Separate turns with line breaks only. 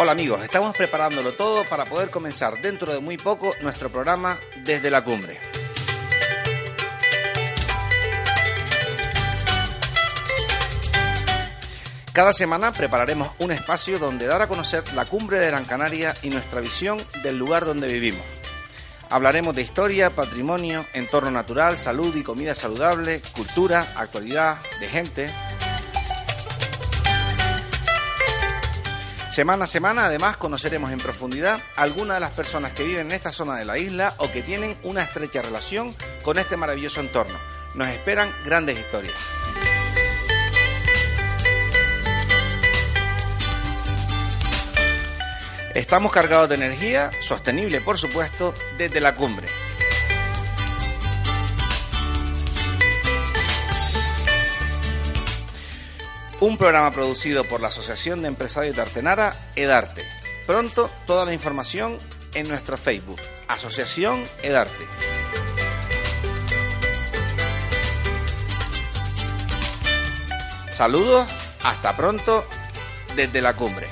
Hola amigos, estamos preparándolo todo para poder comenzar dentro de muy poco nuestro programa desde la cumbre. Cada semana prepararemos un espacio donde dar a conocer la cumbre de Gran Canaria y nuestra visión del lugar donde vivimos. Hablaremos de historia, patrimonio, entorno natural, salud y comida saludable, cultura, actualidad, de gente. Semana a semana, además, conoceremos en profundidad algunas de las personas que viven en esta zona de la isla o que tienen una estrecha relación con este maravilloso entorno. Nos esperan grandes historias. Estamos cargados de energía, sostenible por supuesto, desde la cumbre. Un programa producido por la Asociación de Empresarios de Artenara, Edarte. Pronto toda la información en nuestro Facebook, Asociación Edarte. Saludos, hasta pronto desde la cumbre.